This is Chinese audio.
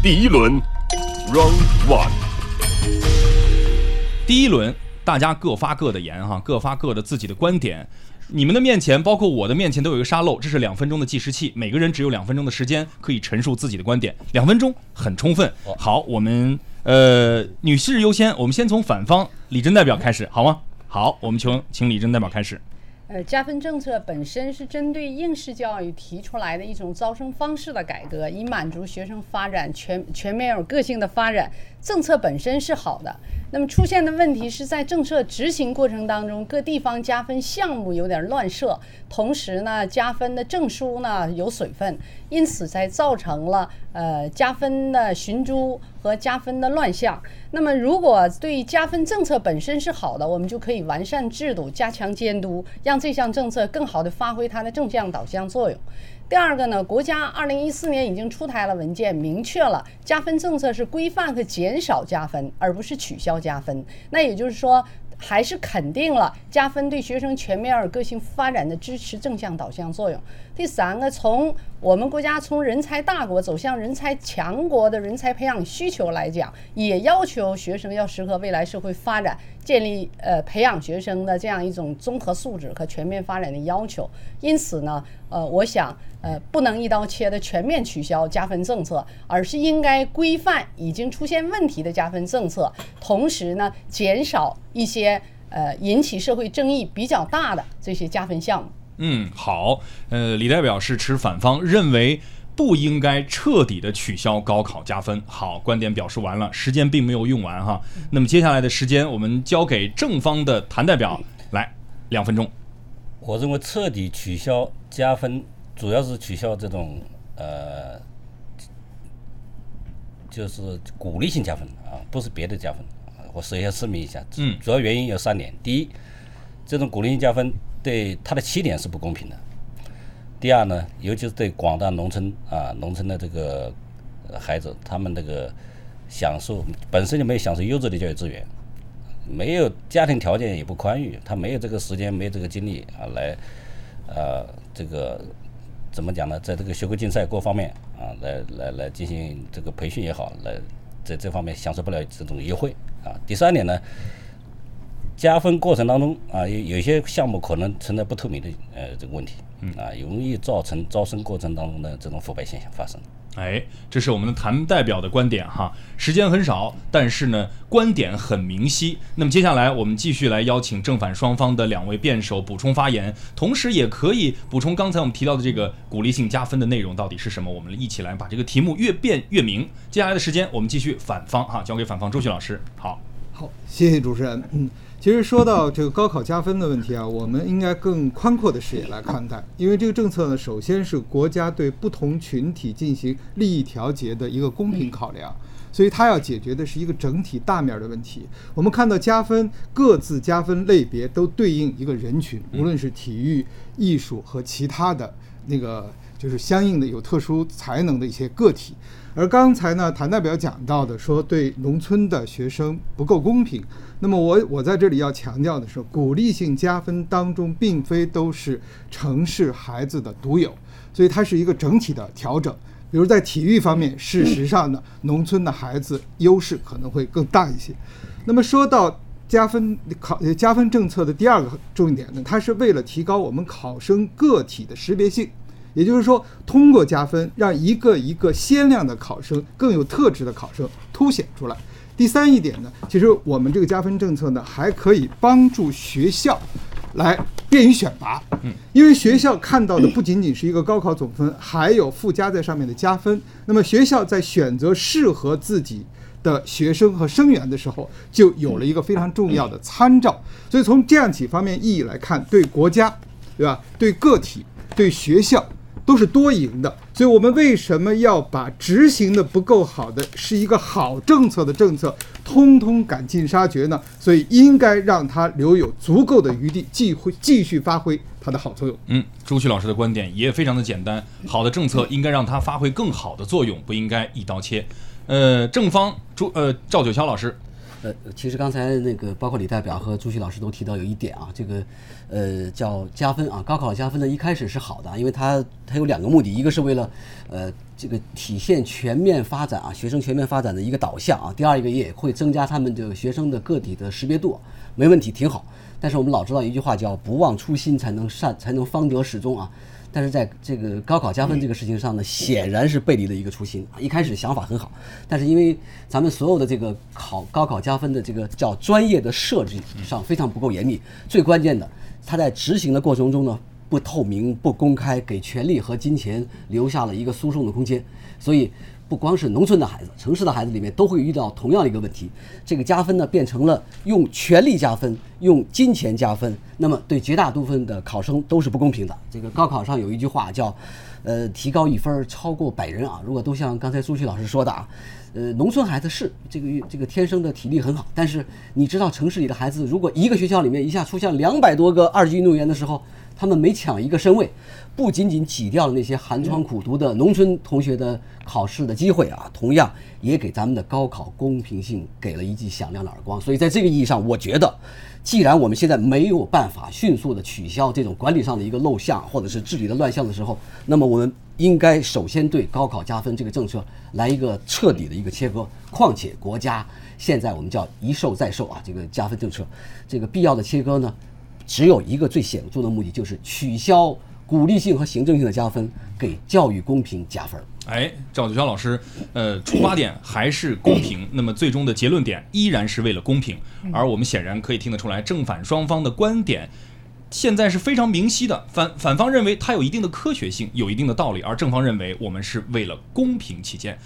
第一轮，Round One。第一轮，大家各发各的言哈，各发各的自己的观点。你们的面前，包括我的面前，都有一个沙漏，这是两分钟的计时器，每个人只有两分钟的时间可以陈述自己的观点，两分钟很充分。好，我们呃女士优先，我们先从反方李真代表开始，好吗？好，我们请请李真代表开始。呃，加分政策本身是针对应试教育提出来的一种招生方式的改革，以满足学生发展全全面有个性的发展。政策本身是好的，那么出现的问题是在政策执行过程当中，各地方加分项目有点乱设，同时呢，加分的证书呢有水分，因此才造成了呃加分的寻租和加分的乱象。那么，如果对加分政策本身是好的，我们就可以完善制度，加强监督，让这项政策更好地发挥它的正向导向作用。第二个呢，国家二零一四年已经出台了文件，明确了加分政策是规范和减少加分，而不是取消加分。那也就是说。还是肯定了加分对学生全面而个性发展的支持正向导向作用。第三个，从我们国家从人才大国走向人才强国的人才培养需求来讲，也要求学生要适合未来社会发展，建立呃培养学生的这样一种综合素质和全面发展的要求。因此呢，呃，我想呃不能一刀切的全面取消加分政策，而是应该规范已经出现问题的加分政策，同时呢减少一些呃引起社会争议比较大的这些加分项目。嗯，好，呃，李代表是持反方，认为不应该彻底的取消高考加分。好，观点表述完了，时间并没有用完哈。那么接下来的时间，我们交给正方的谭代表来，两分钟。我认为彻底取消加分，主要是取消这种呃，就是鼓励性加分啊，不是别的加分。我首先声明一下，嗯，主要原因有三点：第一，这种鼓励性加分。对他的起点是不公平的。第二呢，尤其是对广大农村啊，农村的这个孩子，他们这个享受本身就没有享受优质的教育资源，没有家庭条件也不宽裕，他没有这个时间，没有这个精力啊，来啊这个怎么讲呢？在这个学科竞赛各方面啊，来来来进行这个培训也好，来在这方面享受不了这种优惠啊。第三点呢？加分过程当中啊，有有些项目可能存在不透明的呃这个问题，啊，容易造成招生过程当中的这种腐败现象发生。哎，这是我们的谭代表的观点哈。时间很少，但是呢，观点很明晰。那么接下来我们继续来邀请正反双方的两位辩手补充发言，同时也可以补充刚才我们提到的这个鼓励性加分的内容到底是什么。我们一起来把这个题目越辩越明。接下来的时间我们继续反方哈，交给反方周旭老师。好，好，谢谢主持人。嗯。其实说到这个高考加分的问题啊，我们应该更宽阔的视野来看待，因为这个政策呢，首先是国家对不同群体进行利益调节的一个公平考量，所以它要解决的是一个整体大面的问题。我们看到加分各自加分类别都对应一个人群，无论是体育、艺术和其他的那个，就是相应的有特殊才能的一些个体。而刚才呢，谭代表讲到的说对农村的学生不够公平。那么我我在这里要强调的是，鼓励性加分当中并非都是城市孩子的独有，所以它是一个整体的调整。比如在体育方面，事实上呢，农村的孩子优势可能会更大一些。那么说到加分考加分政策的第二个重点呢，它是为了提高我们考生个体的识别性。也就是说，通过加分，让一个一个鲜亮的考生、更有特质的考生凸显出来。第三一点呢，其实我们这个加分政策呢，还可以帮助学校来便于选拔。嗯，因为学校看到的不仅仅是一个高考总分，还有附加在上面的加分。那么学校在选择适合自己的学生和生源的时候，就有了一个非常重要的参照。所以从这样几方面意义来看，对国家，对吧？对个体，对学校。都是多赢的，所以我们为什么要把执行的不够好的，是一个好政策的政策，通通赶尽杀绝呢？所以应该让它留有足够的余地，继会继续发挥它的好作用。嗯，朱旭老师的观点也非常的简单，好的政策应该让它发挥更好的作用，不应该一刀切。呃，正方朱呃赵九霄老师，呃，其实刚才那个包括李代表和朱熹老师都提到有一点啊，这个呃叫加分啊，高考加分呢一开始是好的，因为它它有两个目的，一个是为了呃这个体现全面发展啊，学生全面发展的一个导向啊，第二一个也会增加他们这个学生的个体的识别度，没问题，挺好。但是我们老知道一句话叫“不忘初心，才能善，才能方得始终”啊。但是在这个高考加分这个事情上呢，显然是背离了一个初心。一开始想法很好，但是因为咱们所有的这个考高考加分的这个叫专业的设置上非常不够严密，最关键的，它在执行的过程中呢不透明、不公开，给权力和金钱留下了一个输送的空间，所以。不光是农村的孩子，城市的孩子里面都会遇到同样的一个问题。这个加分呢，变成了用权力加分，用金钱加分。那么对绝大部分的考生都是不公平的。这个高考上有一句话叫，呃，提高一分超过百人啊。如果都像刚才苏旭老师说的啊，呃，农村孩子是这个这个天生的体力很好，但是你知道城市里的孩子，如果一个学校里面一下出现两百多个二级运动员的时候，他们每抢一个身位，不仅仅挤掉了那些寒窗苦读的农村同学的考试的机会啊，同样也给咱们的高考公平性给了一记响亮的耳光。所以在这个意义上，我觉得，既然我们现在没有办法迅速的取消这种管理上的一个漏项或者是治理的乱象的时候，那么我们应该首先对高考加分这个政策来一个彻底的一个切割。况且国家现在我们叫一授再授啊，这个加分政策，这个必要的切割呢？只有一个最显著的目的，就是取消鼓励性和行政性的加分，给教育公平加分。哎，赵子轩老师，呃，出发点还是公平，那么最终的结论点依然是为了公平。而我们显然可以听得出来，正反双方的观点现在是非常明晰的。反反方认为它有一定的科学性，有一定的道理，而正方认为我们是为了公平起见。